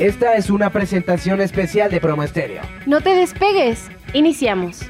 Esta es una presentación especial de Promo Estéreo. No te despegues. Iniciamos.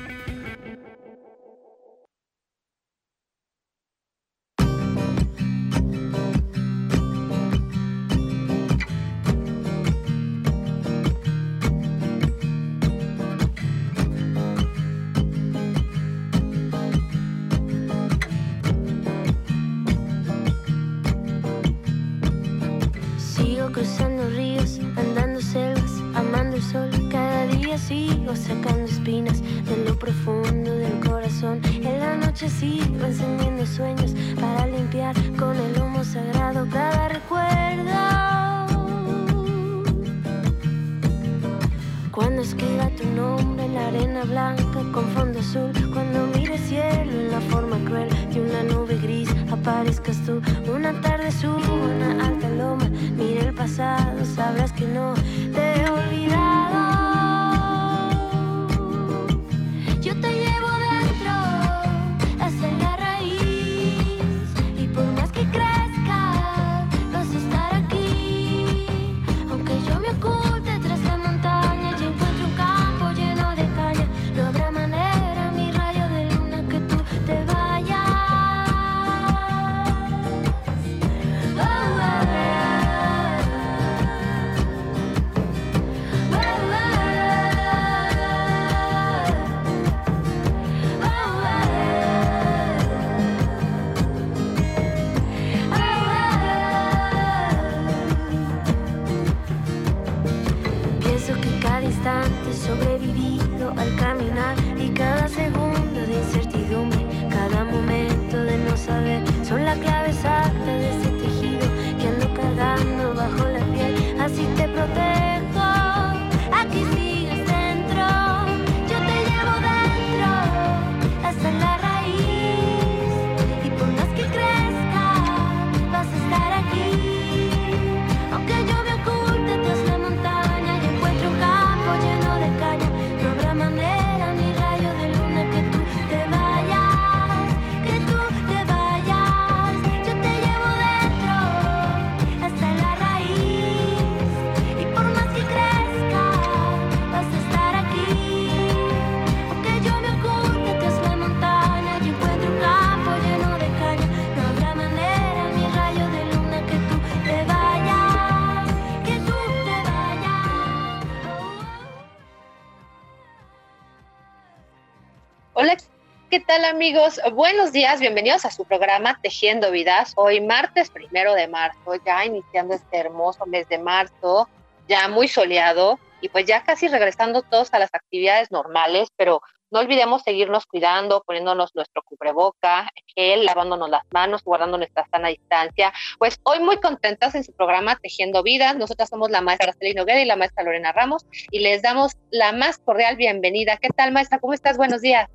Tal amigos? Buenos días, bienvenidos a su programa Tejiendo Vidas. Hoy martes primero de marzo, ya iniciando este hermoso mes de marzo, ya muy soleado y pues ya casi regresando todos a las actividades normales, pero no olvidemos seguirnos cuidando, poniéndonos nuestro cubreboca, gel, lavándonos las manos, guardando nuestra sana distancia. Pues hoy muy contentas en su programa Tejiendo Vidas. Nosotras somos la maestra Araceli Noguera y la maestra Lorena Ramos y les damos la más cordial bienvenida. ¿Qué tal, maestra? ¿Cómo estás? Buenos días.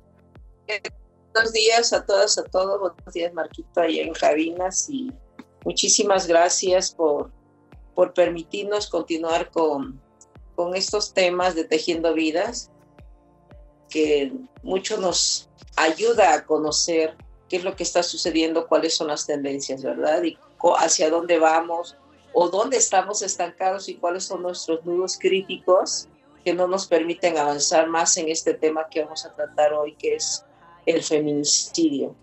Buenos días a todas, a todos. Buenos días, Marquito, ahí en Cabinas. Y muchísimas gracias por, por permitirnos continuar con, con estos temas de Tejiendo Vidas, que mucho nos ayuda a conocer qué es lo que está sucediendo, cuáles son las tendencias, ¿verdad? Y hacia dónde vamos o dónde estamos estancados y cuáles son nuestros nudos críticos que no nos permiten avanzar más en este tema que vamos a tratar hoy, que es el feminicidio.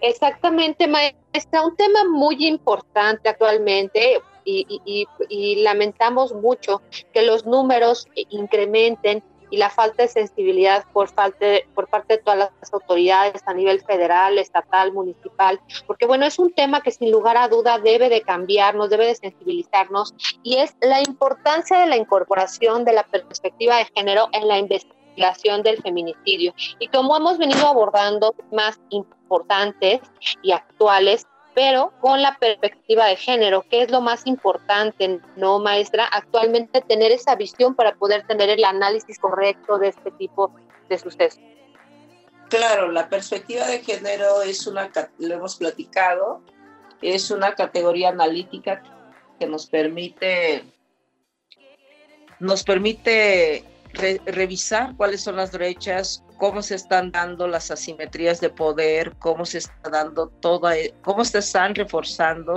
Exactamente, maestra, un tema muy importante actualmente y, y- y- lamentamos mucho que los números incrementen y la falta de sensibilidad por, falta de- por parte de todas las autoridades a nivel federal, estatal, municipal, porque bueno, es un tema que sin lugar a duda debe de cambiarnos, debe de sensibilizarnos y es la importancia de la incorporación de la perspectiva de género en la investigación del feminicidio. Y como hemos venido abordando más importantes y actuales, pero con la perspectiva de género, que es lo más importante, ¿no, maestra? Actualmente tener esa visión para poder tener el análisis correcto de este tipo de sucesos. Claro, la perspectiva de género es una, lo hemos platicado, es una categoría analítica que nos permite, nos permite re- revisar cuáles son las brechas, cómo se están dando las asimetrías de poder, cómo se está dando toda, cómo se están reforzando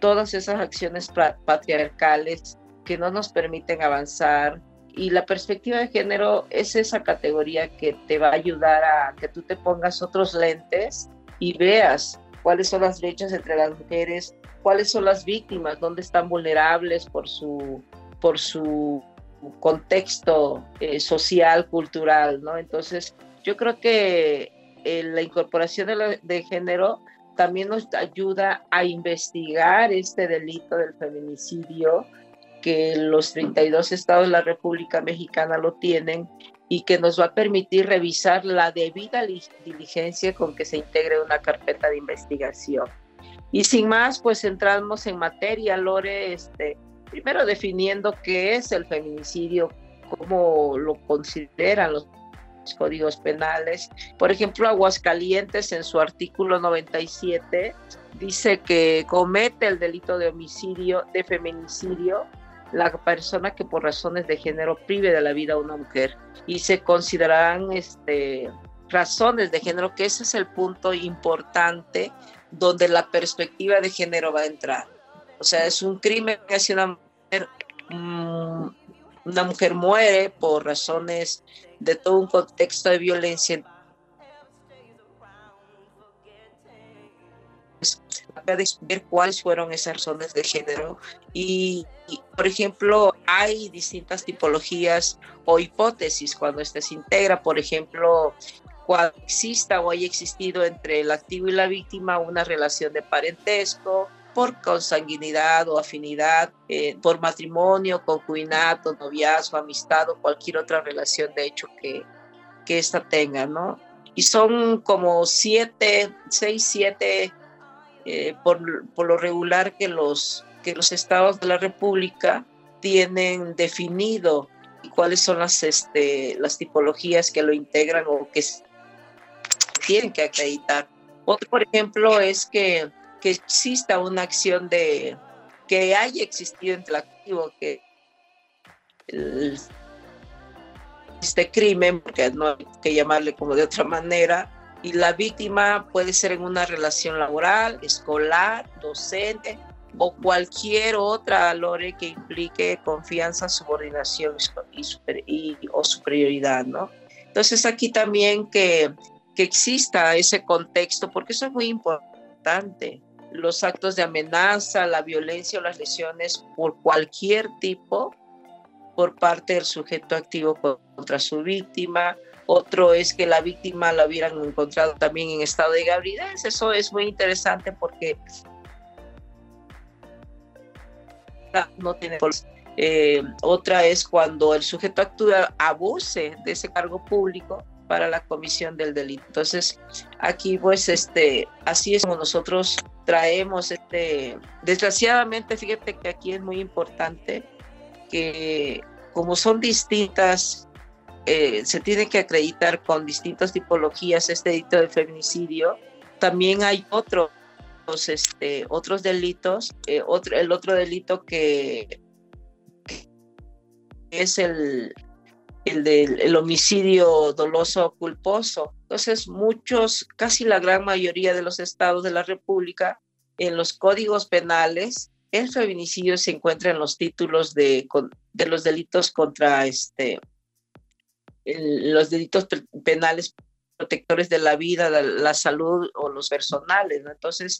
todas esas acciones patriarcales que no nos permiten avanzar. Y la perspectiva de género es esa categoría que te va a ayudar a que tú te pongas otros lentes y veas cuáles son las brechas entre las mujeres, cuáles son las víctimas, dónde están vulnerables por su, por su contexto eh, social, cultural, ¿no? Entonces, yo creo que eh, la incorporación de, de, género también nos ayuda a investigar este delito del feminicidio, que los 32 estados de la República Mexicana lo tienen y que nos va a permitir revisar la debida diligencia con que se integre una carpeta de investigación. Y sin más, pues entramos en materia, Lore, este, primero definiendo qué es el feminicidio, cómo lo consideran los códigos penales. Por ejemplo, Aguascalientes en su artículo 97 dice que comete el delito de homicidio, de feminicidio, la persona que por razones de género prive de la vida a una mujer y se considerarán este, razones de género, que ese es el punto importante donde la perspectiva de género va a entrar. O sea, es un crimen que hace una mujer, mm, una mujer muere por razones de todo un contexto de violencia. ver cuáles fueron esas razones de género y, por ejemplo hay distintas tipologías o hipótesis cuando este se integra por ejemplo cuando exista o haya existido entre el activo y la víctima una relación de parentesco, por consanguinidad o afinidad, eh, por matrimonio, concubinato, noviazgo, amistad o cualquier otra relación de hecho que, que ésta tenga, ¿no? Y son como siete, seis, siete, eh, por, por, lo regular que los, que los estados de la República tienen definido cuáles son las, este, las tipologías que lo integran o que tienen que acreditar. Otro, por ejemplo, es que, que exista una acción de que haya existido entre el activo, que este crimen, porque no hay que llamarle como de otra manera, y la víctima puede ser en una relación laboral, escolar, docente o cualquier otra lore que implique confianza, subordinación o superioridad, ¿no? Entonces aquí también que que exista ese contexto, porque eso es muy importante. Los actos de amenaza, la violencia o las lesiones por cualquier tipo por parte del sujeto activo contra su víctima. Otro es que la víctima la hubieran encontrado también en estado de gabridez. Eso es muy interesante porque no tiene eh, otra es cuando el sujeto actúa abuse de ese cargo público para la comisión del delito. Entonces, aquí pues este, así es como nosotros traemos este, desgraciadamente, fíjate que aquí es muy importante que como son distintas, eh, se tiene que acreditar con distintas tipologías este delito de feminicidio, también hay otros, este, otros delitos, eh, otro, el otro delito que es el, el del homicidio doloso culposo. Entonces, muchos, casi la gran mayoría de los estados de la República, en los códigos penales, el feminicidio se encuentra en los títulos de, de los delitos contra este, los delitos penales protectores de la vida, la, salud o los personales. Entonces,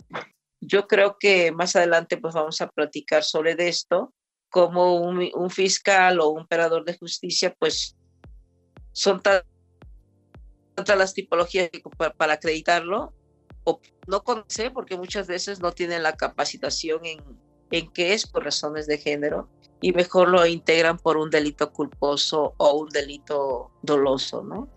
yo creo que más adelante pues vamos a platicar sobre esto como un, fiscal o un operador de justicia, pues son tantas las tipologías para, acreditarlo, o no conoce porque muchas veces no tienen la capacitación en, en qué es por razones de género y mejor lo integran por un delito culposo o un delito doloso, ¿no?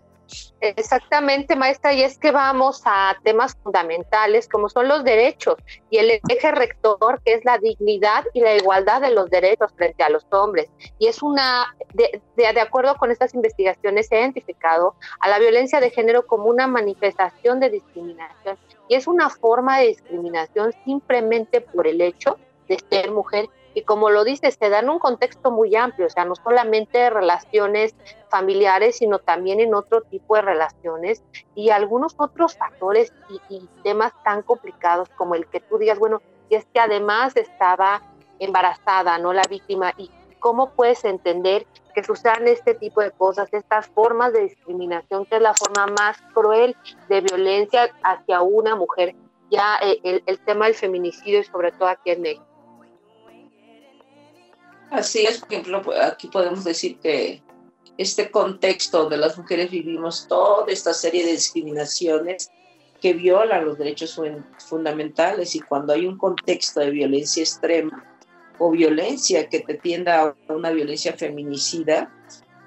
Exactamente, maestra, y es que vamos a temas fundamentales como son los derechos y el eje rector que es la dignidad y la igualdad de los derechos frente a los hombres. Y es una, de, de, acuerdo con estas investigaciones, se ha identificado a la violencia de género como una manifestación de discriminación y es una forma de discriminación simplemente por el hecho de ser mujer y como lo dice, se da en un contexto muy amplio, o sea, no solamente relaciones familiares, sino también en otro tipo de relaciones y algunos otros factores y, temas tan complicados como el que tú digas, bueno, y es que además estaba embarazada, ¿no? La víctima y cómo puedes entender que sucedan este tipo de cosas, estas formas de discriminación, que es la forma más cruel de violencia hacia una mujer, ya eh, el, el tema del feminicidio y sobre todo aquí en México. Así es, por ejemplo, aquí podemos decir que este contexto donde las mujeres vivimos toda esta serie de discriminaciones que violan los derechos fundamentales y cuando hay un contexto de violencia extrema o violencia que te tienda a una violencia feminicida,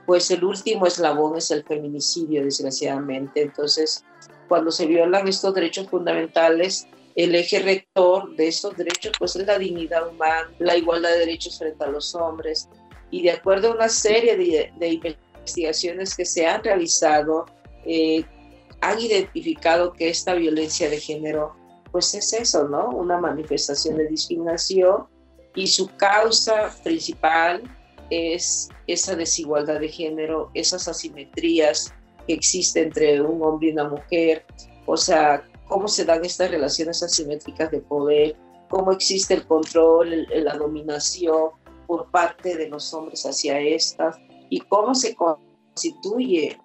pues el último eslabón es el feminicidio, desgraciadamente. Entonces, cuando se violan estos derechos fundamentales, el eje rector de estos derechos pues es la dignidad humana, la igualdad de derechos frente a los hombres. Y de acuerdo a una serie de, investigaciones que se han realizado, eh, han identificado que esta violencia de género pues es eso, ¿no? Una manifestación de discriminación y su causa principal es esa desigualdad de género, esas asimetrías que existen entre un hombre y una mujer, o sea, cómo se dan estas relaciones asimétricas de poder, cómo existe el control, la dominación por parte de los hombres hacia estas y cómo se constituye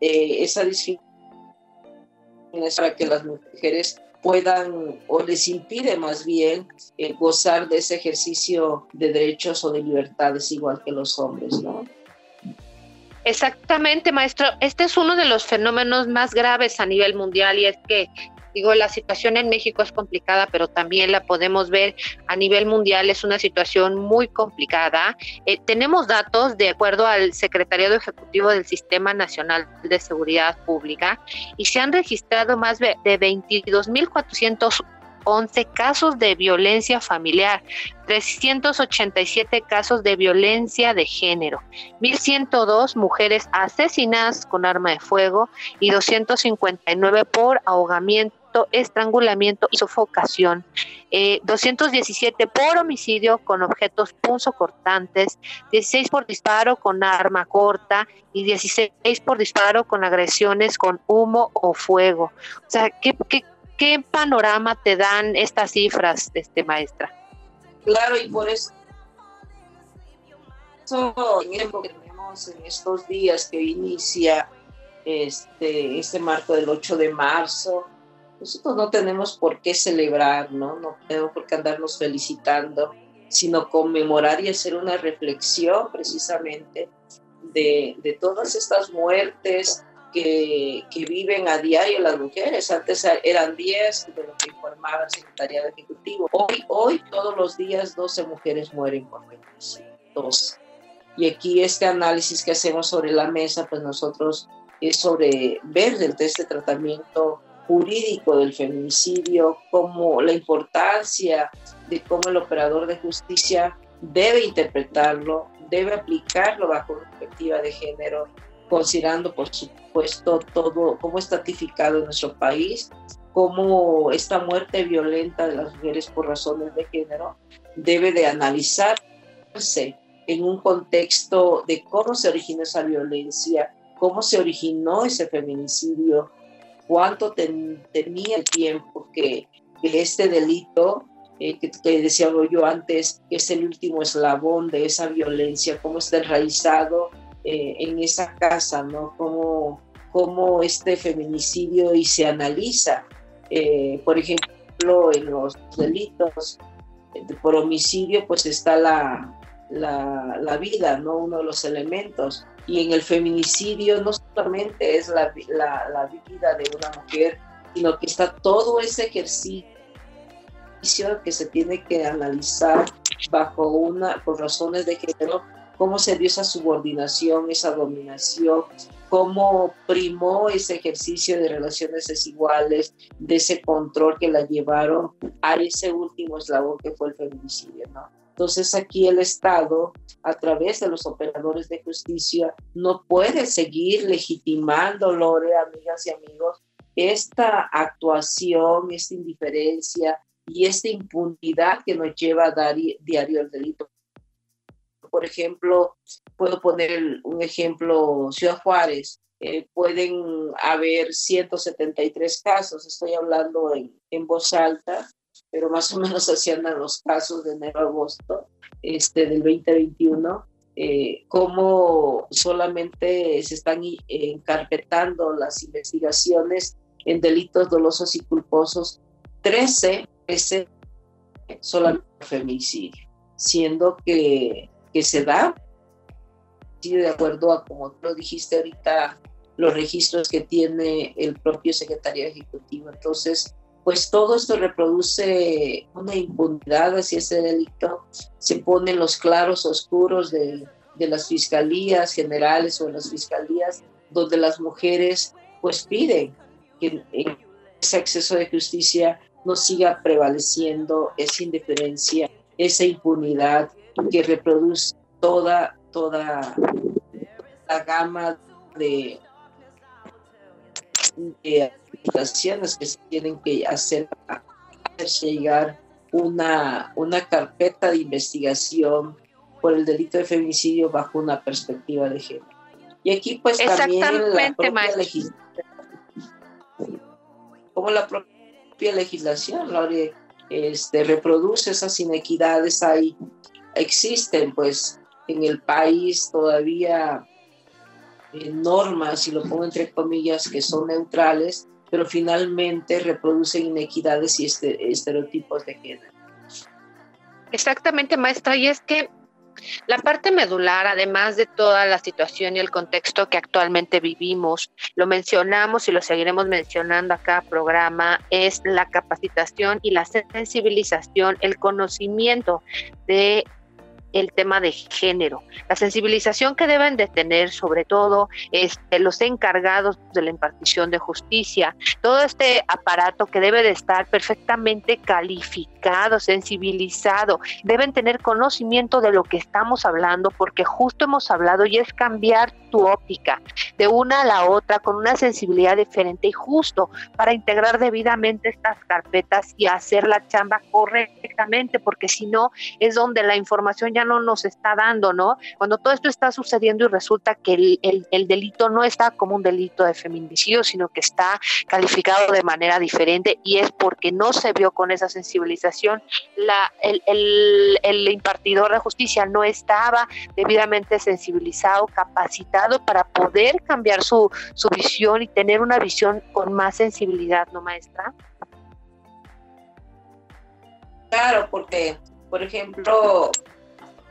eh, esa discriminación para que las mujeres puedan o les impide más bien eh, gozar de ese ejercicio de derechos o de libertades igual que los hombres, ¿no? Exactamente, maestro. Este es uno de los fenómenos más graves a nivel mundial y es que Digo, la situación en México es complicada, pero también la podemos ver a nivel mundial, es una situación muy complicada. Eh, tenemos datos de acuerdo al Secretariado Ejecutivo del Sistema Nacional de Seguridad Pública y se han registrado más de 22.400 11 casos de violencia familiar, 387 casos de violencia de género, 1.102 mujeres asesinadas con arma de fuego y 259 por ahogamiento, estrangulamiento y sofocación, 217 eh, por homicidio con objetos punzocortantes, 16 por disparo con arma corta y 16 por disparo con agresiones con humo o fuego. O sea, ¿qué, qué ¿Qué panorama te dan estas cifras, este, maestra? Claro, y por eso, en que tenemos en estos días que inicia este, este marco del 8 de marzo, nosotros no tenemos por qué celebrar, ¿no? No tenemos por qué andarnos felicitando, sino conmemorar y hacer una reflexión precisamente de, de todas estas muertes, que, viven a diario las mujeres. Antes eran 10 de lo que informaba el secretariado ejecutivo. Hoy, hoy todos los días 12 mujeres mueren por feminicidio. 12. Y aquí este análisis que hacemos sobre la mesa, pues nosotros es sobre ver desde este tratamiento jurídico del feminicidio, como la importancia de cómo el operador de justicia debe interpretarlo, debe aplicarlo bajo perspectiva de género, considerando, por supuesto, todo cómo está tipificado en nuestro país, cómo esta muerte violenta de las mujeres por razones de género debe de analizarse en un contexto de cómo se originó esa violencia, cómo se originó ese feminicidio, cuánto tenía el tiempo que, este delito, eh, que, que, decía yo antes, es el último eslabón de esa violencia, cómo está enraizado eh, en esa casa, ¿no? Cómo, cómo este feminicidio y se analiza, eh, por ejemplo, en los delitos por homicidio, pues está la, la, vida, ¿no? Uno de los elementos. Y en el feminicidio no solamente es la, la, vida de una mujer, sino que está todo ese ejercicio que se tiene que analizar bajo una, por razones de género, cómo se dio esa subordinación, esa dominación, cómo primó ese ejercicio de relaciones desiguales, de ese control que la llevaron a ese último eslabón que fue el feminicidio, ¿no? Entonces aquí el Estado, a través de los operadores de justicia, no puede seguir legitimando, Lore, amigas y amigos, esta actuación, esta indiferencia y esta impunidad que nos lleva a dar diario el delito. Por ejemplo, puedo poner un ejemplo, Ciudad Juárez, eh, pueden haber 173 casos, estoy hablando en, en, voz alta, pero más o menos así andan los casos de enero a agosto este, del 2021, eh, cómo solamente se están encarpetando las investigaciones en delitos dolosos y culposos, 13, ese solamente femicidio, siendo que, que se da, de acuerdo a como lo dijiste ahorita, los registros que tiene el propio secretario ejecutivo. Entonces, pues todo esto reproduce una impunidad hacia ese delito, se ponen los claros oscuros de, de las fiscalías generales o de las fiscalías donde las mujeres pues piden que ese acceso de justicia no siga prevaleciendo esa indiferencia, esa impunidad que reproduce toda, toda la gama de, de aplicaciones que se tienen que hacer para llegar una, una carpeta de investigación por el delito de feminicidio bajo una perspectiva de género. Y aquí pues también la propia legislación, como la propia legislación, este, reproduce esas inequidades ahí, existen pues en el país todavía eh, normas, y lo pongo entre comillas, que son neutrales, pero finalmente reproducen inequidades y este, estereotipos de género. Exactamente, maestra, y es que la parte medular, además de toda la situación y el contexto que actualmente vivimos, lo mencionamos y lo seguiremos mencionando a cada programa, es la capacitación y la sensibilización, el conocimiento de el tema de género, la sensibilización que deben de tener sobre todo este, los encargados de la impartición de justicia, todo este aparato que debe de estar perfectamente calificado, sensibilizado, deben tener conocimiento de lo que estamos hablando porque justo hemos hablado y es cambiar tu óptica de una a la otra con una sensibilidad diferente y justo para integrar debidamente estas carpetas y hacer la chamba correctamente porque si no es donde la información ya no nos está dando, ¿no? Cuando todo esto está sucediendo y resulta que el, delito no está como un delito de feminicidio, sino que está calificado de manera diferente y es porque no se vio con esa sensibilización, la, el, el impartidor de justicia no estaba debidamente sensibilizado, capacitado para poder cambiar su, su visión y tener una visión con más sensibilidad, ¿no, maestra? Claro, porque, por ejemplo,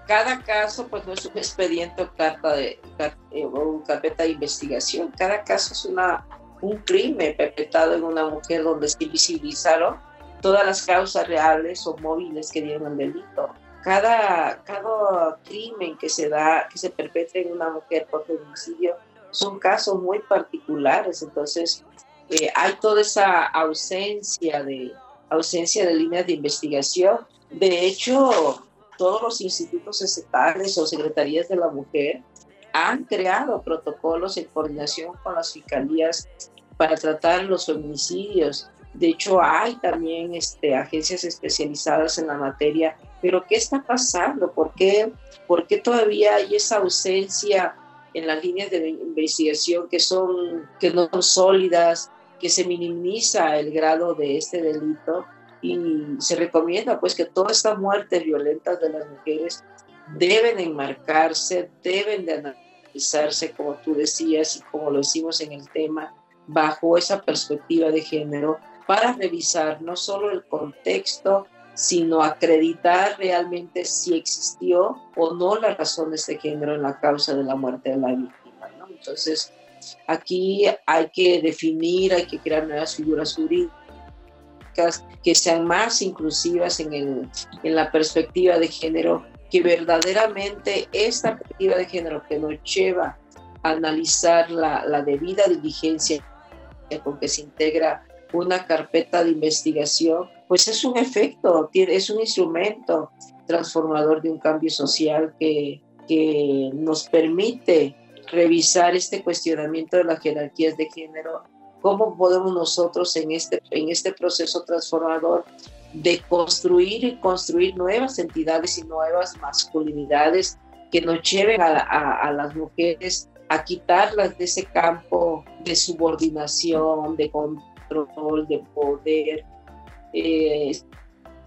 cada caso pues no es un expediente o carta de eh, o carpeta de investigación, cada caso es una un crimen perpetrado en una mujer donde se visibilizaron todas las causas reales o móviles que dieron el delito. Cada, cada crimen que se da, que se perpetra en una mujer por feminicidio, son casos muy particulares. Entonces, eh, hay toda esa ausencia de, ausencia de líneas de investigación. De hecho, todos los institutos estatales o secretarías de la mujer han creado protocolos en coordinación con las fiscalías para tratar los feminicidios. De hecho, hay también este, agencias especializadas en la materia. Pero, ¿qué está pasando? ¿Por qué, ¿Por qué todavía hay esa ausencia en las líneas de investigación que, son, que no son sólidas, que se minimiza el grado de este delito? y se recomienda pues que todas estas muertes violentas de las mujeres deben enmarcarse, deben de analizarse, como tú decías y como lo decimos en el tema, bajo esa perspectiva de género, para revisar no solo el contexto, sino acreditar realmente si existió o no las razones de género en la causa de la muerte de la víctima. ¿no? Entonces, aquí hay que definir, hay que crear nuevas figuras jurídicas que sean más inclusivas en, el, en la perspectiva de género, que verdaderamente esta perspectiva de género que nos lleva a analizar la, la debida diligencia con que se integra una carpeta de investigación, pues es un efecto, es un instrumento transformador de un cambio social que, que nos permite revisar este cuestionamiento de las jerarquías de género cómo podemos nosotros en este, en este proceso transformador de construir y construir nuevas entidades y nuevas masculinidades que nos lleven a, las mujeres a quitarlas de ese campo de subordinación, de control, de poder, eh,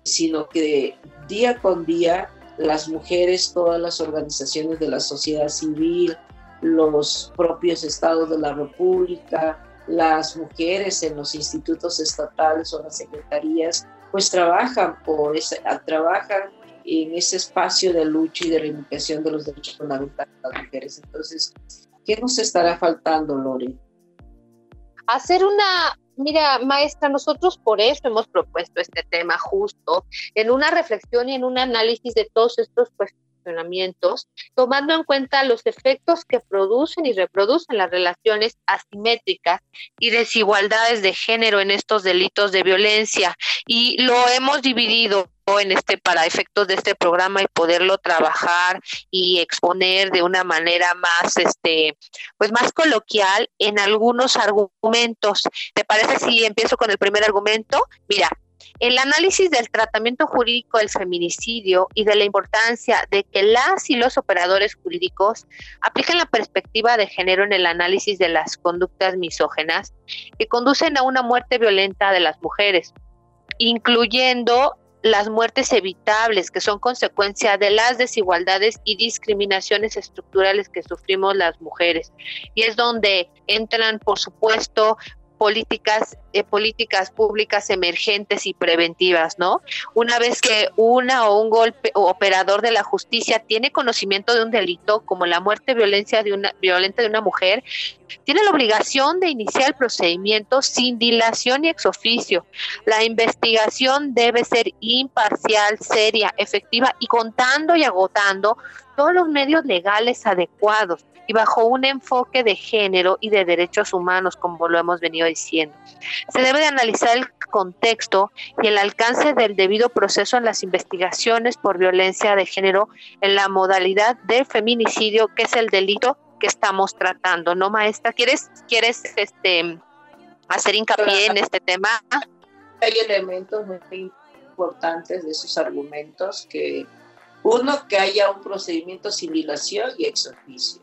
sino que día con día las mujeres, todas las organizaciones de la sociedad civil, los propios estados de la República, las mujeres en los institutos estatales o las secretarías, pues trabajan por esa, trabajan en ese espacio de lucha y de reivindicación de los derechos fundamentales de las mujeres. Entonces, ¿qué nos estará faltando, Lore? Hacer una, mira, maestra, nosotros por eso hemos propuesto este tema justo, en una reflexión y en un análisis de todos estos cuestionamientos, tomando en cuenta los efectos que producen y reproducen las relaciones asimétricas y desigualdades de género en estos delitos de violencia. Y lo hemos dividido en este para efectos de este programa y poderlo trabajar y exponer de una manera más este pues más coloquial en algunos argumentos. ¿Te parece si empiezo con el primer argumento? Mira, el análisis del tratamiento jurídico del feminicidio y de la importancia de que las y los operadores jurídicos apliquen la perspectiva de género en el análisis de las conductas misógenas que conducen a una muerte violenta de las mujeres, incluyendo las muertes evitables que son consecuencia de las desigualdades y discriminaciones estructurales que sufrimos las mujeres. Y es donde entran, por supuesto, políticas, eh, políticas públicas emergentes y preventivas, ¿no? Una vez que una o un golpe o operador de la justicia tiene conocimiento de un delito como la muerte violencia de una, violenta de una mujer, tiene la obligación de iniciar el procedimiento sin dilación y ex oficio. La investigación debe ser imparcial, seria, efectiva y contando y agotando todos los medios legales adecuados y bajo un enfoque de género y de derechos humanos, como lo hemos venido diciendo. Se debe de analizar el contexto y el alcance del debido proceso en las investigaciones por violencia de género en la modalidad de feminicidio, que es el delito que estamos tratando, ¿no, maestra? ¿Quieres, quieres este, hacer hincapié en este tema? Hay elementos muy importantes de sus argumentos que uno, que haya un procedimiento sin dilación y ex oficio.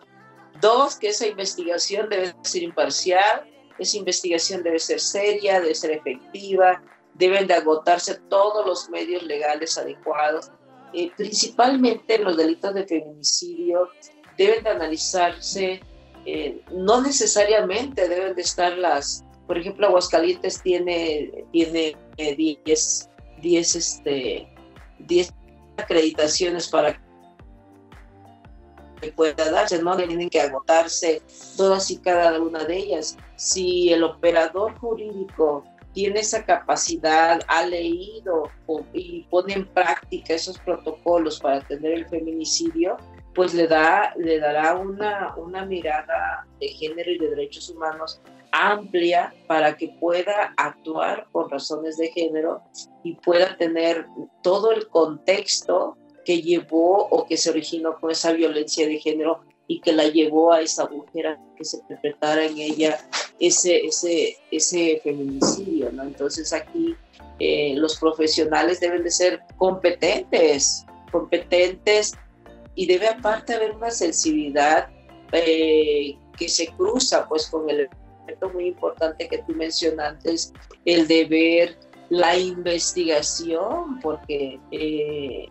Dos, que esa investigación debe ser imparcial, esa investigación debe ser seria, debe ser efectiva, deben de agotarse todos los medios legales adecuados. Eh, principalmente los delitos de feminicidio deben de analizarse, eh, no necesariamente deben de estar las, por ejemplo, Aguascalientes tiene, tiene 10, eh, 10, este, 10 acreditaciones para que pueda darse, no tienen que agotarse todas y cada una de ellas. Si el operador jurídico tiene esa capacidad, ha leído y pone en práctica esos protocolos para atender el feminicidio, pues le, da, le dará una, una mirada de género y de derechos humanos amplia para que pueda actuar por razones de género y pueda tener todo el contexto que llevó o que se originó con esa violencia de género y que la llevó a esa mujer a que se perpetrara en ella ese, ese, ese feminicidio, ¿no? Entonces aquí eh, los profesionales deben de ser competentes, competentes y debe aparte haber una sensibilidad eh, que se cruza pues con el elemento muy importante que tú mencionaste, el deber, la investigación, porque eh,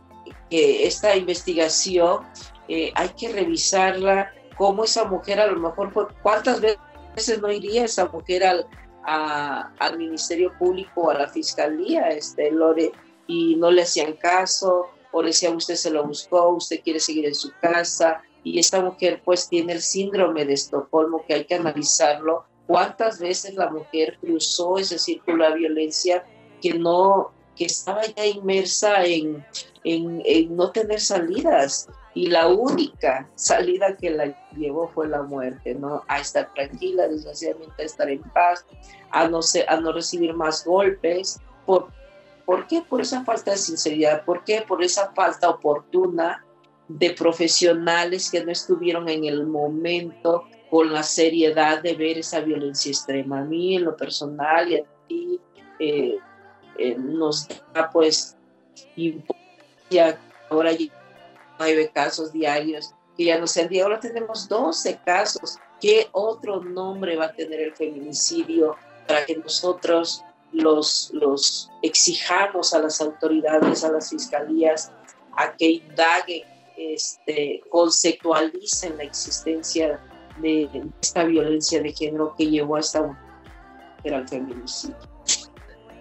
esta investigación eh, hay que revisarla, cómo esa mujer a lo mejor fue, cuántas veces no iría esa mujer al, al Ministerio Público a la Fiscalía, este, Lore, y no le hacían caso, o le decían usted se lo buscó, usted quiere seguir en su casa, y esta mujer pues tiene el síndrome de Estocolmo que hay que analizarlo. ¿Cuántas veces la mujer cruzó ese círculo de violencia que no, que estaba ya inmersa en, en, no tener salidas y la única salida que la llevó fue la muerte, ¿no? A estar tranquila, desgraciadamente a estar en paz, a no, a no recibir más golpes. ¿Por, ¿Por qué? Por esa falta de sinceridad. ¿Por qué? Por esa falta oportuna de profesionales que no estuvieron en el momento con la seriedad de ver esa violencia extrema. A mí en lo personal y a ti eh, eh, nos da pues ya ahora hay nueve casos diarios que ya no sean diarios, ahora tenemos 12 casos. ¿Qué otro nombre va a tener el feminicidio para que nosotros los, los exijamos a las autoridades, a las fiscalías, a que indaguen, este, conceptualicen la existencia de esta violencia de género que llevó hasta el feminicidio.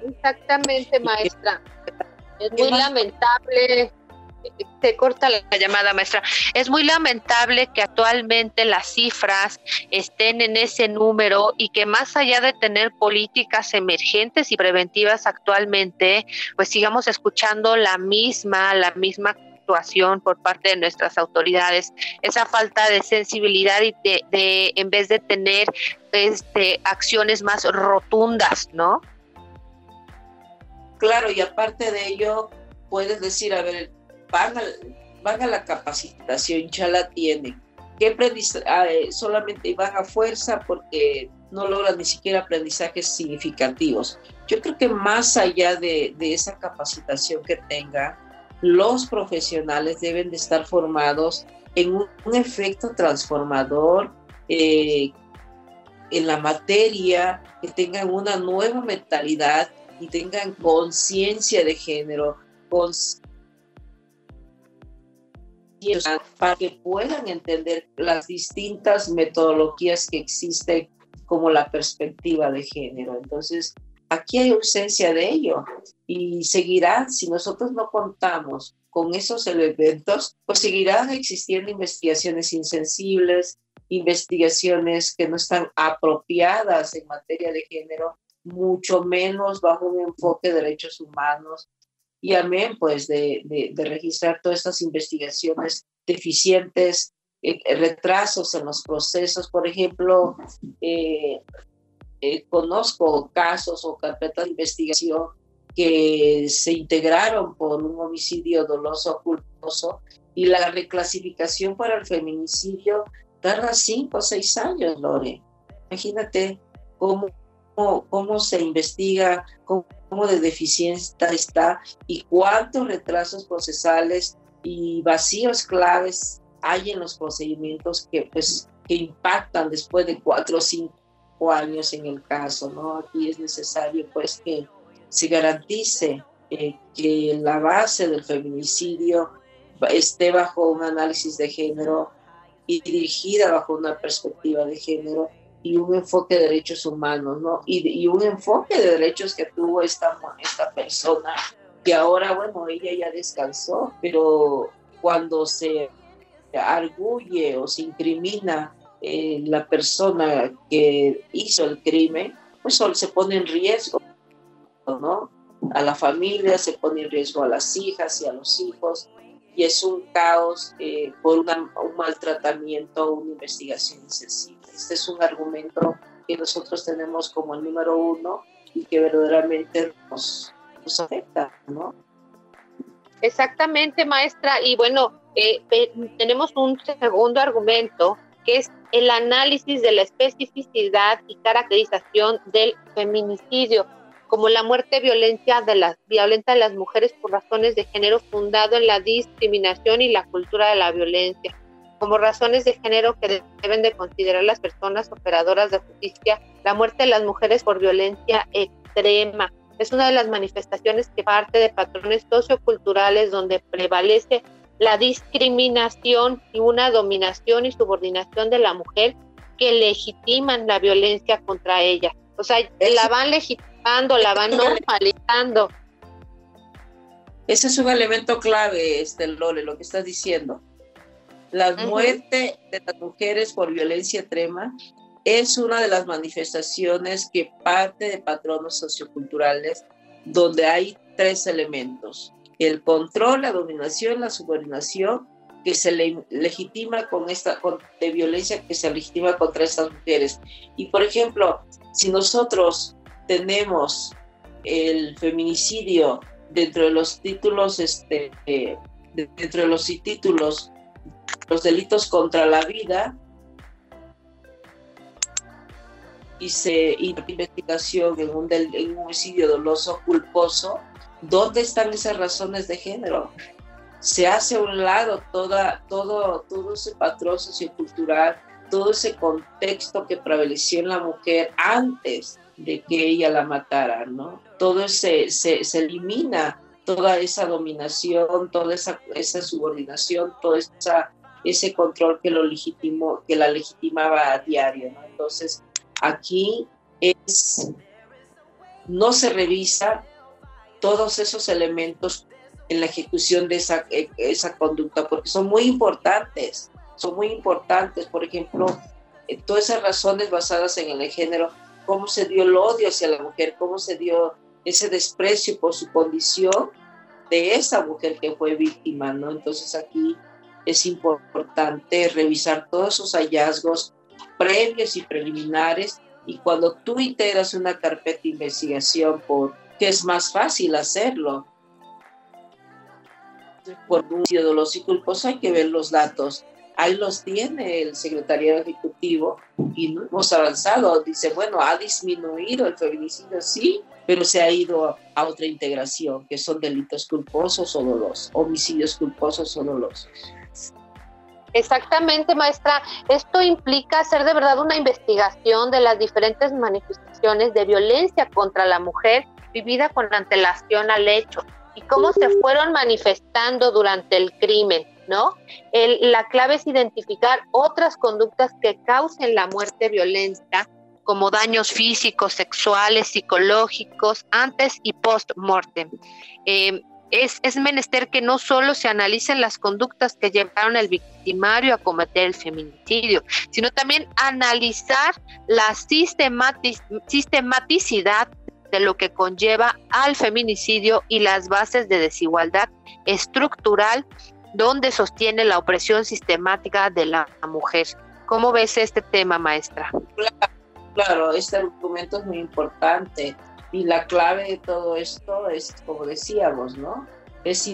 Exactamente, maestra. Es muy lamentable se corta la llamada maestra. Es muy lamentable que actualmente las cifras estén en ese número y que más allá de tener políticas emergentes y preventivas actualmente, pues sigamos escuchando la misma, la misma actuación por parte de nuestras autoridades, esa falta de sensibilidad y de, de en vez de tener este acciones más rotundas, ¿no? Claro, y aparte de ello, puedes decir, a ver, van a, la capacitación, ya la tienen. ¿Qué ah, eh, solamente van a fuerza porque no logran ni siquiera aprendizajes significativos. Yo creo que más allá de, esa capacitación que tengan, los profesionales deben de estar formados en un, efecto transformador eh, en la materia, que tengan una nueva mentalidad y tengan conciencia de género, para que puedan entender las distintas metodologías que existen como la perspectiva de género. Entonces, aquí hay ausencia de ello y seguirá, si nosotros no contamos con esos elementos, pues seguirán existiendo investigaciones insensibles, investigaciones que no están apropiadas en materia de género, mucho menos bajo un enfoque de derechos humanos, y amén, pues, de, de, registrar todas estas investigaciones deficientes, eh, retrasos en los procesos. Por ejemplo, eh, eh, conozco casos o carpetas de investigación que se integraron por un homicidio doloso o culposo y la reclasificación para el feminicidio tarda cinco o seis años, Lore. Imagínate cómo cómo, se investiga, cómo, de deficiencia está y cuántos retrasos procesales y vacíos claves hay en los procedimientos que, pues, que impactan después de cuatro o cinco años en el caso, ¿no? Aquí es necesario, pues, que se garantice eh, que la base del feminicidio esté bajo un análisis de género y dirigida bajo una perspectiva de género y un enfoque de derechos humanos, ¿no? Y, y, un enfoque de derechos que tuvo esta, esta persona, que ahora, bueno, ella ya descansó, pero cuando se arguye o se incrimina eh, la persona que hizo el crimen, pues se pone en riesgo, ¿no? A la familia, se pone en riesgo a las hijas y a los hijos, y es un caos eh, por un maltratamiento o una investigación insensible. Este es un argumento que nosotros tenemos como el número uno y que verdaderamente nos, afecta, ¿no? Exactamente, maestra. Y bueno, eh, tenemos un segundo argumento que es el análisis de la especificidad y caracterización del feminicidio como la muerte violencia de las, violenta de las mujeres por razones de género fundado en la discriminación y la cultura de la violencia como razones de género que deben de considerar las personas operadoras de justicia, la muerte de las mujeres por violencia extrema. Es una de las manifestaciones que parte de patrones socioculturales donde prevalece la discriminación y una dominación y subordinación de la mujer que legitiman la violencia contra ella. O sea, la van legitimando, la van normalizando. Ese es un elemento clave, este Lole, lo que estás diciendo. La muerte de las mujeres por violencia extrema es una de las manifestaciones que parte de patronos socioculturales donde hay tres elementos. El control, la dominación, la subordinación que se le legitima con esta de violencia que se legitima contra estas mujeres. Y por ejemplo, si nosotros tenemos el feminicidio dentro de los títulos, este, eh, dentro de los títulos los delitos contra la vida y se investigación en un, en un homicidio doloso culposo, ¿dónde están esas razones de género? Se hace a un lado toda, todo, todo ese patrón sociocultural, todo ese contexto que prevaleció en la mujer antes de que ella la matara, ¿no? Todo se, se, se elimina, toda esa dominación, toda esa, esa subordinación, todo esa, ese control que, lo legitimó, que la legitimaba a diario, ¿no? Entonces, aquí es, no se revisa todos esos elementos en la ejecución de esa, e, esa conducta, porque son muy importantes, son muy importantes. Por ejemplo, todas esas razones basadas en el género, cómo se dio el odio hacia la mujer, cómo se dio ese desprecio por su condición de esa mujer que fue víctima, ¿no? Entonces aquí es importante revisar todos esos hallazgos previos y preliminares y cuando tú integras una carpeta de investigación, porque es más fácil hacerlo, por un doloso y culposo hay que ver los datos. Ahí los tiene el secretario ejecutivo y no hemos avanzado. Dice, bueno, ha disminuido el feminicidio, sí, pero se ha ido a otra integración, que son delitos culposos o dolosos, homicidios culposos o dolosos. Exactamente, maestra. Esto implica hacer de verdad una investigación de las diferentes manifestaciones de violencia contra la mujer vivida con antelación al hecho y cómo se fueron manifestando durante el crimen, ¿no? la clave es identificar otras conductas que causen la muerte violenta, como daños físicos, sexuales, psicológicos, antes y post-mortem. Eh, es, es, menester que no solo se analicen las conductas que llevaron al victimario a cometer el feminicidio, sino también analizar la sistematicidad de lo que conlleva al feminicidio y las bases de desigualdad estructural donde sostiene la opresión sistemática de la mujer. ¿Cómo ves este tema, maestra? Claro, este argumento es muy importante y la clave de todo esto es, como decíamos, ¿no? Es,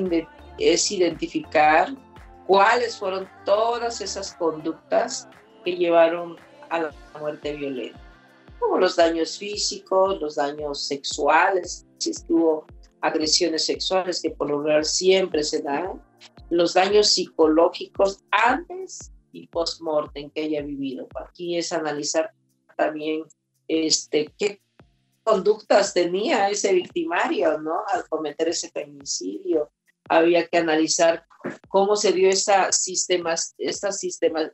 es identificar cuáles fueron todas esas conductas que llevaron a la muerte violenta como los daños físicos, los daños sexuales, si estuvo agresiones sexuales que por lo general siempre se dan, los daños psicológicos antes y post-mortem que haya vivido. Aquí es analizar también este, qué conductas tenía ese victimario ¿no? al cometer ese feminicidio. Había que analizar cómo se dio esa, sistema, esta sistema,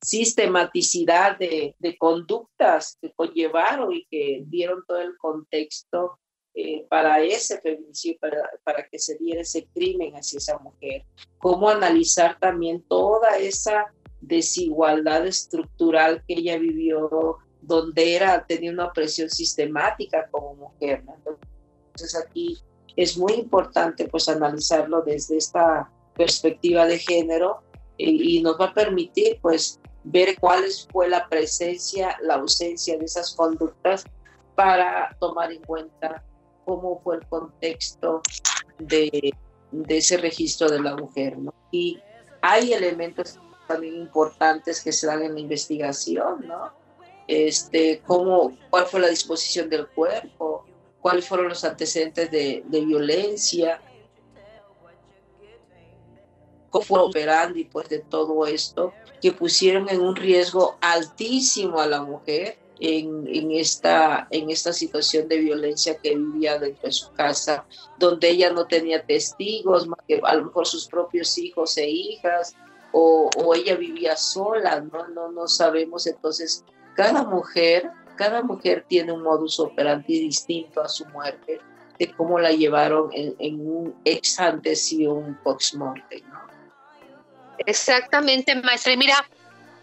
sistematicidad de, conductas que conllevaron y que dieron todo el contexto eh, para ese feminicidio, para, para, que se diera ese crimen hacia esa mujer. Cómo analizar también toda esa desigualdad estructural que ella vivió, donde era, tenía una opresión sistemática como mujer. Entonces aquí es muy importante pues analizarlo desde esta perspectiva de género y, nos va a permitir pues ver cuál fue la presencia, la ausencia de esas conductas para tomar en cuenta cómo fue el contexto de, ese registro de la mujer. Y hay elementos también importantes que se dan en la investigación, ¿no? Este, cómo, cuál fue la disposición del cuerpo, cuáles fueron los antecedentes de, de violencia, cómo fue operando y pues de todo esto que pusieron en un riesgo altísimo a la mujer en, en, esta, en esta situación de violencia que vivía dentro de su casa, donde ella no tenía testigos, más que a lo mejor sus propios hijos e hijas, o, o ella vivía sola, ¿no? No, no sabemos. Entonces, cada mujer, cada mujer tiene un modus operandi distinto a su muerte, de cómo la llevaron en, un ex antes y un post mortem, ¿no? Exactamente, maestra. Mira,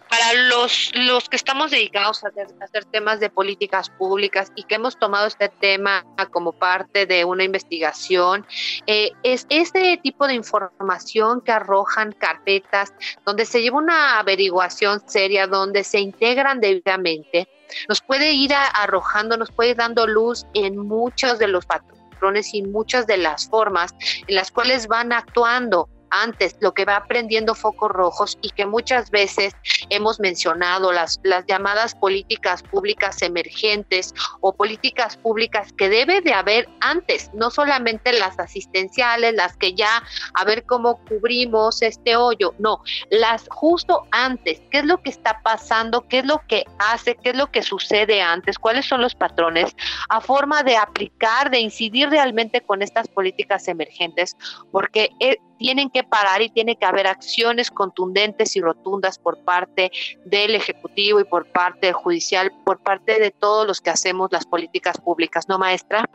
para los, los que estamos dedicados a hacer, temas de políticas públicas y que hemos tomado este tema como parte de una investigación, eh, es este tipo de información que arrojan carpetas, donde se lleva una averiguación seria, donde se integran debidamente, nos puede ir arrojando, nos puede ir dando luz en muchos de los patrones y muchas de las formas en las cuales van actuando antes, lo que va prendiendo focos rojos y que muchas veces hemos mencionado, las, las llamadas políticas públicas emergentes o políticas públicas que debe de haber antes, no solamente las asistenciales, las que ya a ver cómo cubrimos este hoyo, no, las justo antes, qué es lo que está pasando, qué es lo que hace, qué es lo que sucede antes, cuáles son los patrones, a forma de aplicar, de incidir realmente con estas políticas emergentes, porque eh, tienen que parar y tiene que haber acciones contundentes y rotundas por parte del Ejecutivo y por parte del Judicial, por parte de todos los que hacemos las políticas públicas, ¿no, maestra?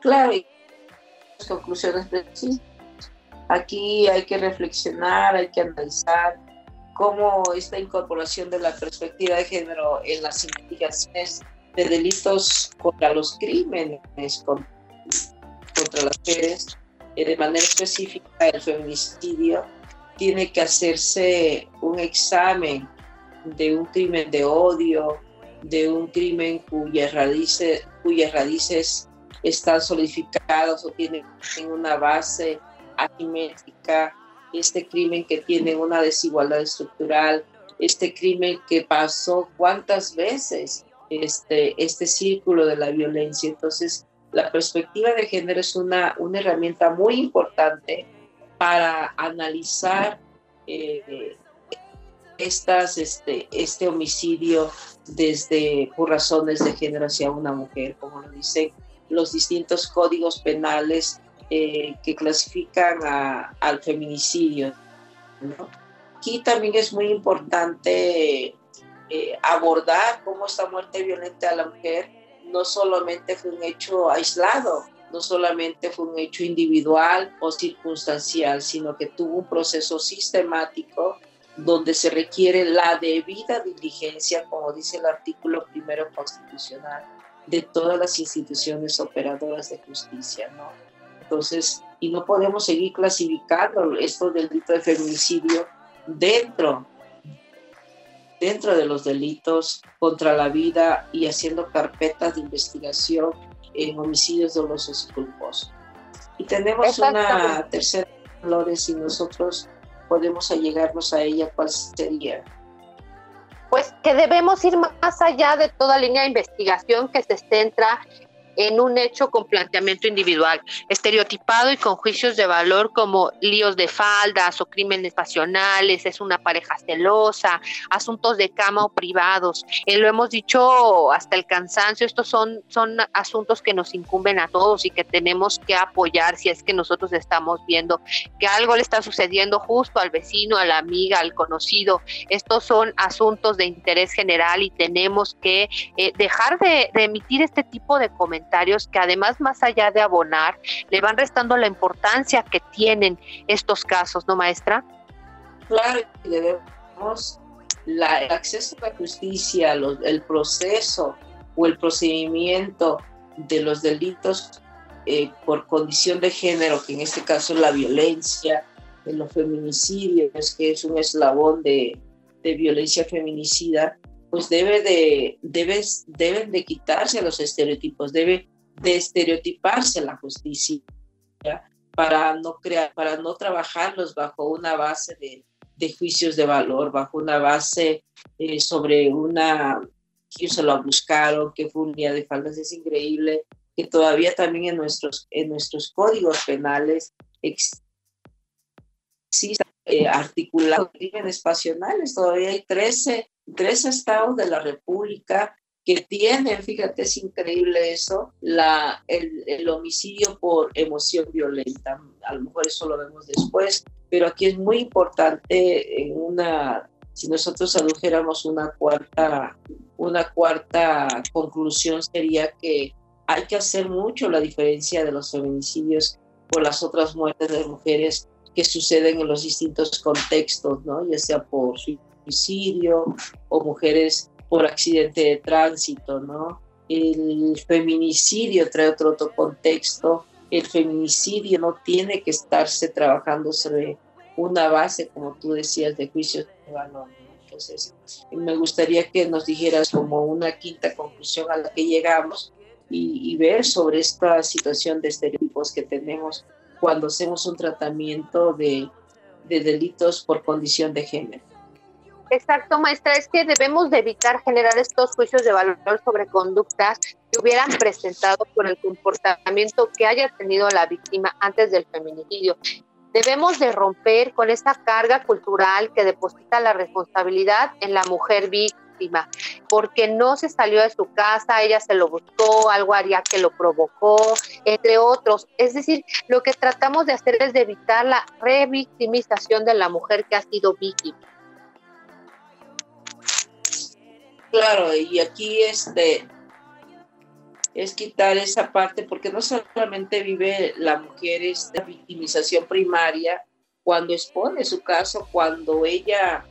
Claro, conclusiones precisas. Aquí hay que reflexionar, hay que analizar cómo esta incorporación de la perspectiva de género en las investigaciones de delitos contra los crímenes contra, las mujeres, de manera específica el feminicidio, tiene que hacerse un examen de un crimen de odio, de un crimen cuyas raíces, cuyas raíces están solidificadas o tienen una base asimétrica, este crimen que tiene una desigualdad estructural, este crimen que pasó cuántas veces este, este círculo de la violencia. Entonces, la perspectiva de género es una, una herramienta muy importante para analizar eh, estas, este, este homicidio desde por razones de género hacia una mujer, como lo dicen los distintos códigos penales eh, que clasifican al feminicidio. Aquí también es muy importante eh, abordar cómo esta muerte violenta a la mujer no solamente fue un hecho aislado, no solamente fue un hecho individual o circunstancial, sino que tuvo un proceso sistemático donde se requiere la debida diligencia, como dice el artículo primero constitucional, de todas las instituciones operadoras de justicia, ¿no? Entonces, y no podemos seguir clasificando esto del delito de feminicidio dentro dentro de los delitos contra la vida y haciendo carpetas de investigación en homicidios dolosos y culposos. Y tenemos una tercera, Flores, y nosotros podemos allegarnos a ella, ¿cuál sería? Pues que debemos ir más allá de toda línea de investigación que se centra en un hecho con planteamiento individual, estereotipado y con juicios de valor como líos de faldas o crímenes pasionales, es una pareja celosa, asuntos de cama o privados. Eh, lo hemos dicho hasta el cansancio, estos son, son asuntos que nos incumben a todos y que tenemos que apoyar si es que nosotros estamos viendo que algo le está sucediendo justo al vecino, a la amiga, al conocido. Estos son asuntos de interés general y tenemos que eh, dejar de emitir este tipo de comentarios que además más allá de abonar, le van restando la importancia que tienen estos casos, ¿no, maestra? Claro, debemos la, el acceso a la justicia, el proceso o el procedimiento de los delitos eh, por condición de género, que en este caso es la violencia, en los feminicidios, que es un eslabón de, de violencia feminicida, pues debe de, debes, deben de quitarse los estereotipos, debe de estereotiparse la justicia para no crear, para no trabajarlos bajo una base de, de juicios de valor, bajo una base eh, sobre una que se lo buscaron, que fue un día de faldas, es increíble que todavía también en nuestros, en nuestros códigos penales existe eh, articulado crímenes pasionales, todavía hay 13 tres estados de la República que tienen, fíjate, es increíble eso, la, el, el, homicidio por emoción violenta. A lo mejor eso lo vemos después, pero aquí es muy importante en una, si nosotros adujéramos una cuarta, una cuarta conclusión sería que hay que hacer mucho la diferencia de los feminicidios por las otras muertes de mujeres que suceden en los distintos contextos, ¿no? Ya sea por o mujeres por accidente de tránsito, ¿no? El feminicidio trae otro, otro contexto. El feminicidio no tiene que estarse trabajando sobre una base, como tú decías, de juicios de valor. Entonces, me gustaría que nos dijeras como una quinta conclusión a la que llegamos y, y ver sobre esta situación de estereotipos que tenemos cuando hacemos un tratamiento de, de delitos por condición de género. Exacto, maestra, es que debemos de evitar generar estos juicios de valor sobre conductas que hubieran presentado por el comportamiento que haya tenido la víctima antes del feminicidio. Debemos de romper con esta carga cultural que deposita la responsabilidad en la mujer víctima, porque no se salió de su casa, ella se lo buscó, algo haría que lo provocó, entre otros. Es decir, lo que tratamos de hacer es evitar la revictimización de la mujer que ha sido víctima. Claro, y aquí este es quitar esa parte, porque no solamente vive la mujer esta victimización primaria cuando expone su caso, cuando ella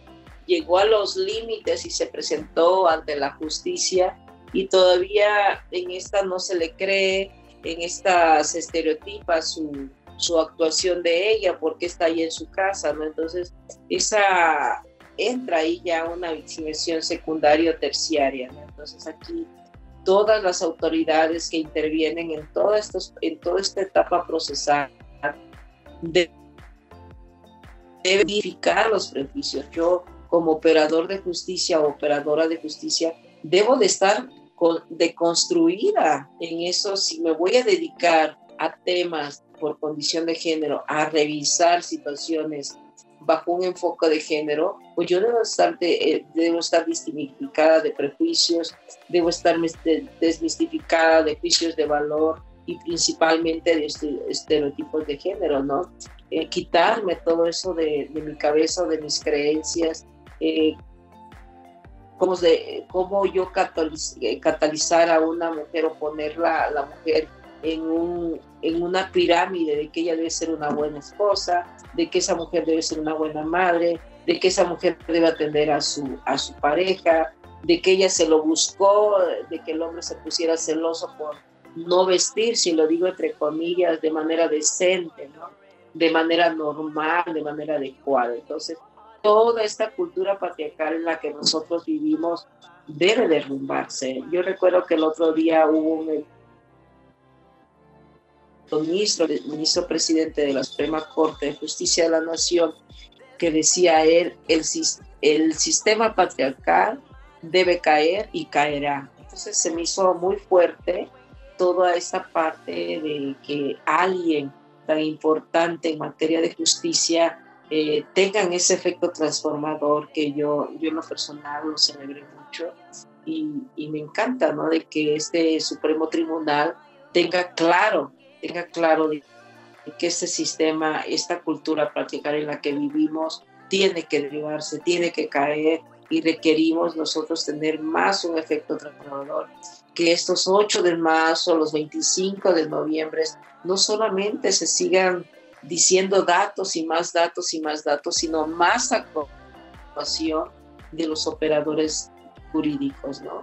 llegó a los límites y se presentó ante la justicia y todavía en esta no se le cree, en esta se estereotipa su, su actuación de ella porque está ahí en su casa, ¿no? Entonces, esa entra ahí ya una victimización secundaria o terciaria. Entonces aquí todas las autoridades que intervienen en, estos, en toda esta etapa procesal deben verificar los prejuicios. Yo como operador de justicia o operadora de justicia debo de estar deconstruida en eso si me voy a dedicar a temas por condición de género, a revisar situaciones bajo un enfoque de género, pues yo debo estar, eh, debo estar desmistificada de prejuicios, debo estar desmistificada de juicios de valor y principalmente de este, estereotipos de género, ¿no? Eh, quitarme todo eso de, mi cabeza, de mis creencias, eh, cómo, de, cómo yo catalizar a una mujer o ponerla a la mujer en, un, en una pirámide de que ella debe ser una buena esposa, de que esa mujer debe ser una buena madre, de que esa mujer debe atender a su, a su pareja, de que ella se lo buscó, de que el hombre se pusiera celoso por no vestir, si lo digo entre comillas, de manera decente, ¿no? de manera normal, de manera adecuada. Entonces, toda esta cultura patriarcal en la que nosotros vivimos debe derrumbarse. Yo recuerdo que el otro día hubo un ministro, ministro presidente de la Suprema Corte de Justicia de la Nación, que decía él, el, sistema patriarcal debe caer y caerá. Entonces se me hizo muy fuerte toda esa parte de que alguien tan importante en materia de justicia eh, tengan ese efecto transformador que yo, yo en lo personal lo celebré mucho y, y me encanta, ¿no? De que este Supremo Tribunal tenga claro tenga claro que este sistema, esta cultura practicar en la que vivimos, tiene que derivarse, tiene que caer y requerimos nosotros tener más un efecto transformador. Que estos 8 de marzo, los 25 de noviembre, no solamente se sigan diciendo datos y más datos y más datos, sino más actuación de los operadores jurídicos, ¿no?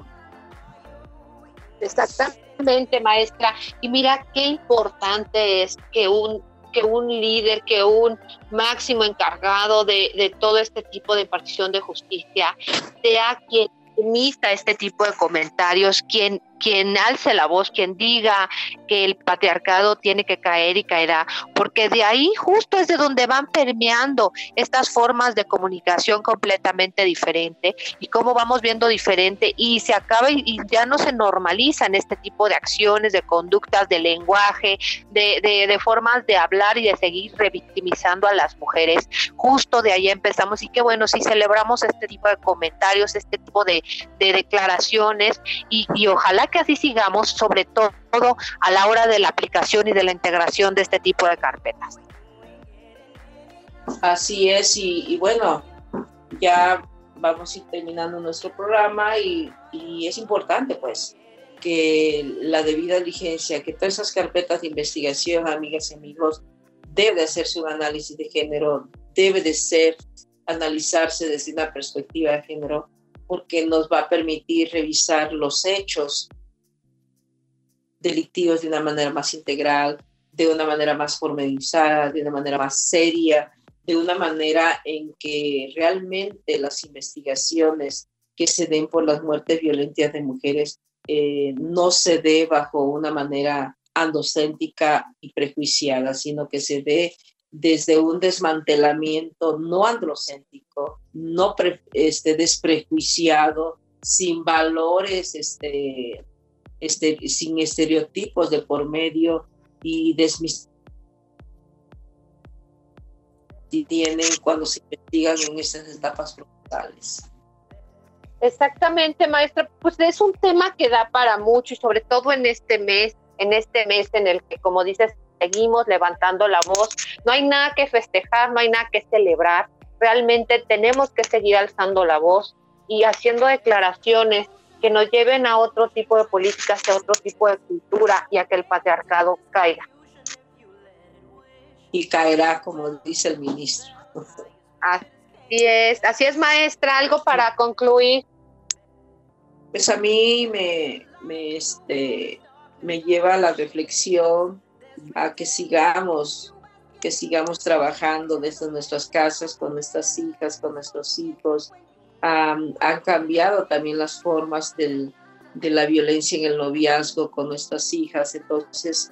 Exactamente, maestra. Y mira qué importante es que un que un líder, que un máximo encargado de, de todo este tipo de partición de justicia sea quien emita este tipo de comentarios, quien quien alce la voz, quien diga que el patriarcado tiene que caer y caerá, porque de ahí justo es de donde van permeando estas formas de comunicación completamente diferente y cómo vamos viendo diferente y se acaba y, ya no se normalizan este tipo de acciones, de conductas, de lenguaje, de, de, formas de hablar y de seguir revictimizando a las mujeres. Justo de ahí empezamos y qué bueno, si celebramos este tipo de comentarios, este tipo de, de declaraciones y ojalá que así sigamos, sobre todo a la hora de la aplicación y de la integración de este tipo de carpetas. Así es, y, bueno, ya vamos a ir terminando nuestro programa y, es importante pues que la debida diligencia, que todas esas carpetas de investigación, amigas y amigos, debe hacerse un análisis de género, debe de ser analizarse desde una perspectiva de género, porque nos va a permitir revisar los hechos delictivos de una manera más integral, de una manera más formalizada, de una manera más seria, de una manera en que realmente las investigaciones que se den por las muertes violentas de mujeres eh, no se dé bajo una manera androcéntrica y prejuiciada, sino que se ve desde un desmantelamiento no androcéntrico, no este, desprejuiciado, sin valores, este, este, sin estereotipos de por medio y tienen cuando se investigan en estas etapas frontales. Exactamente, maestra. Pues es un tema que da para mucho y sobre todo en este mes, en este mes en el que, como dices, seguimos levantando la voz. No hay nada que festejar, no hay nada que celebrar. Realmente tenemos que seguir alzando la voz y haciendo declaraciones que nos lleven a otro tipo de políticas, a otro tipo de cultura y a que el patriarcado caiga. Y caerá, como dice el ministro. Así es, así es, maestra. Algo para concluir. Pues a mí me, me, este, me lleva a la reflexión a que sigamos, que sigamos trabajando desde nuestras casas, con nuestras hijas, con nuestros hijos. han cambiado también las formas de la violencia en el noviazgo con nuestras hijas, entonces,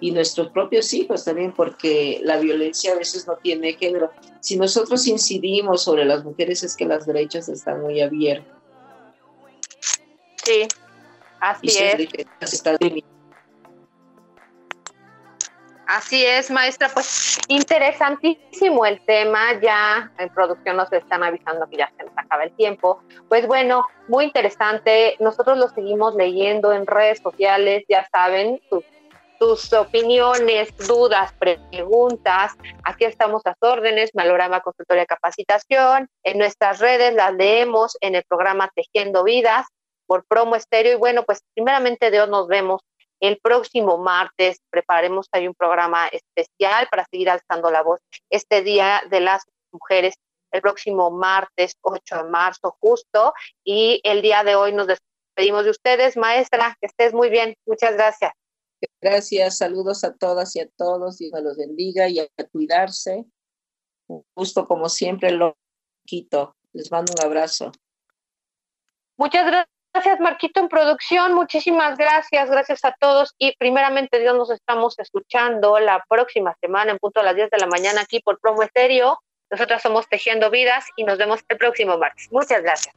y nuestros propios hijos también, porque la violencia a veces no tiene género. Si nosotros incidimos sobre las mujeres es que las derechos están muy abiertos. Sí, así es. Así es, maestra. Pues interesantísimo el tema. Ya en producción nos están avisando que ya se nos acaba el tiempo. Pues bueno, muy interesante. Nosotros lo seguimos leyendo en redes sociales. Ya saben, sus, sus opiniones, dudas, preguntas. Aquí estamos a órdenes. Malorama Consultoría de Capacitación. En nuestras redes las leemos en el programa Tejiendo Vidas por Promo Estéreo. Y bueno, pues primeramente Dios nos vemos el próximo martes prepararemos ahí un programa especial para seguir alzando la voz este Día de las Mujeres, el próximo martes 8 de marzo justo. Y el día de hoy nos despedimos de ustedes. Maestra, que estés muy bien. Muchas gracias. Gracias, saludos a todas y a todos, Dios los bendiga y a cuidarse. Justo como siempre lo quito. Les mando un abrazo. Muchas gracias. Gracias, Marquito, en producción. Muchísimas gracias. Gracias a todos. Y primeramente, Dios, nos estamos escuchando la próxima semana en punto a las 10 de la mañana aquí por Promo Estéreo. Nosotras somos Tejiendo Vidas y nos vemos el próximo martes. Muchas gracias.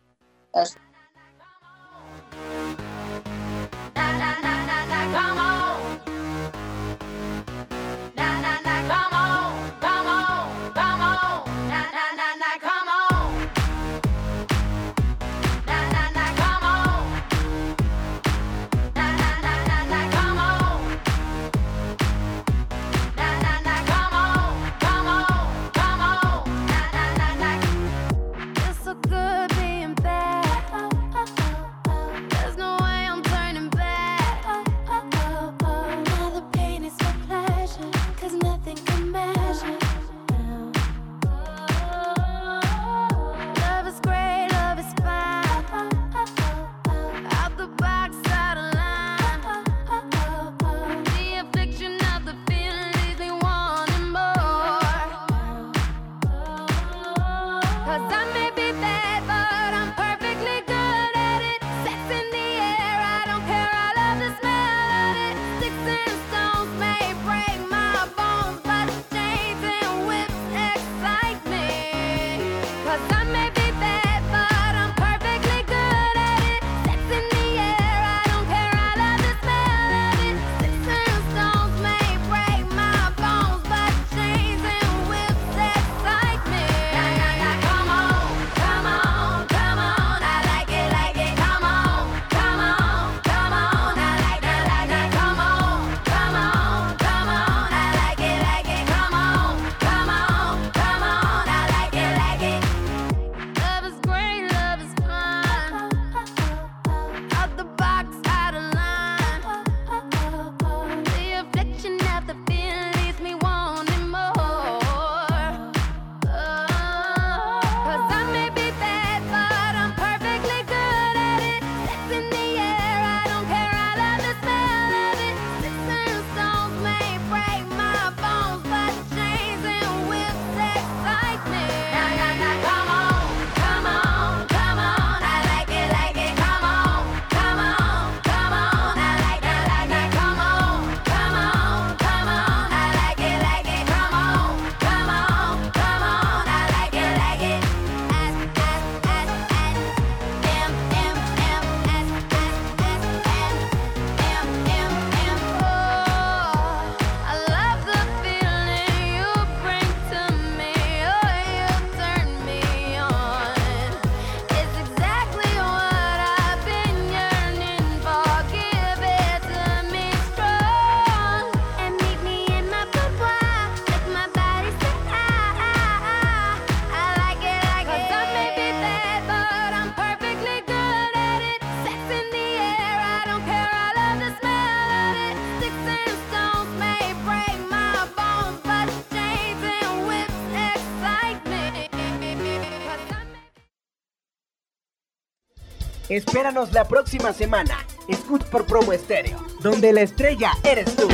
Espéranos la próxima semana. Escucha por Promo Estéreo, donde la estrella eres tú.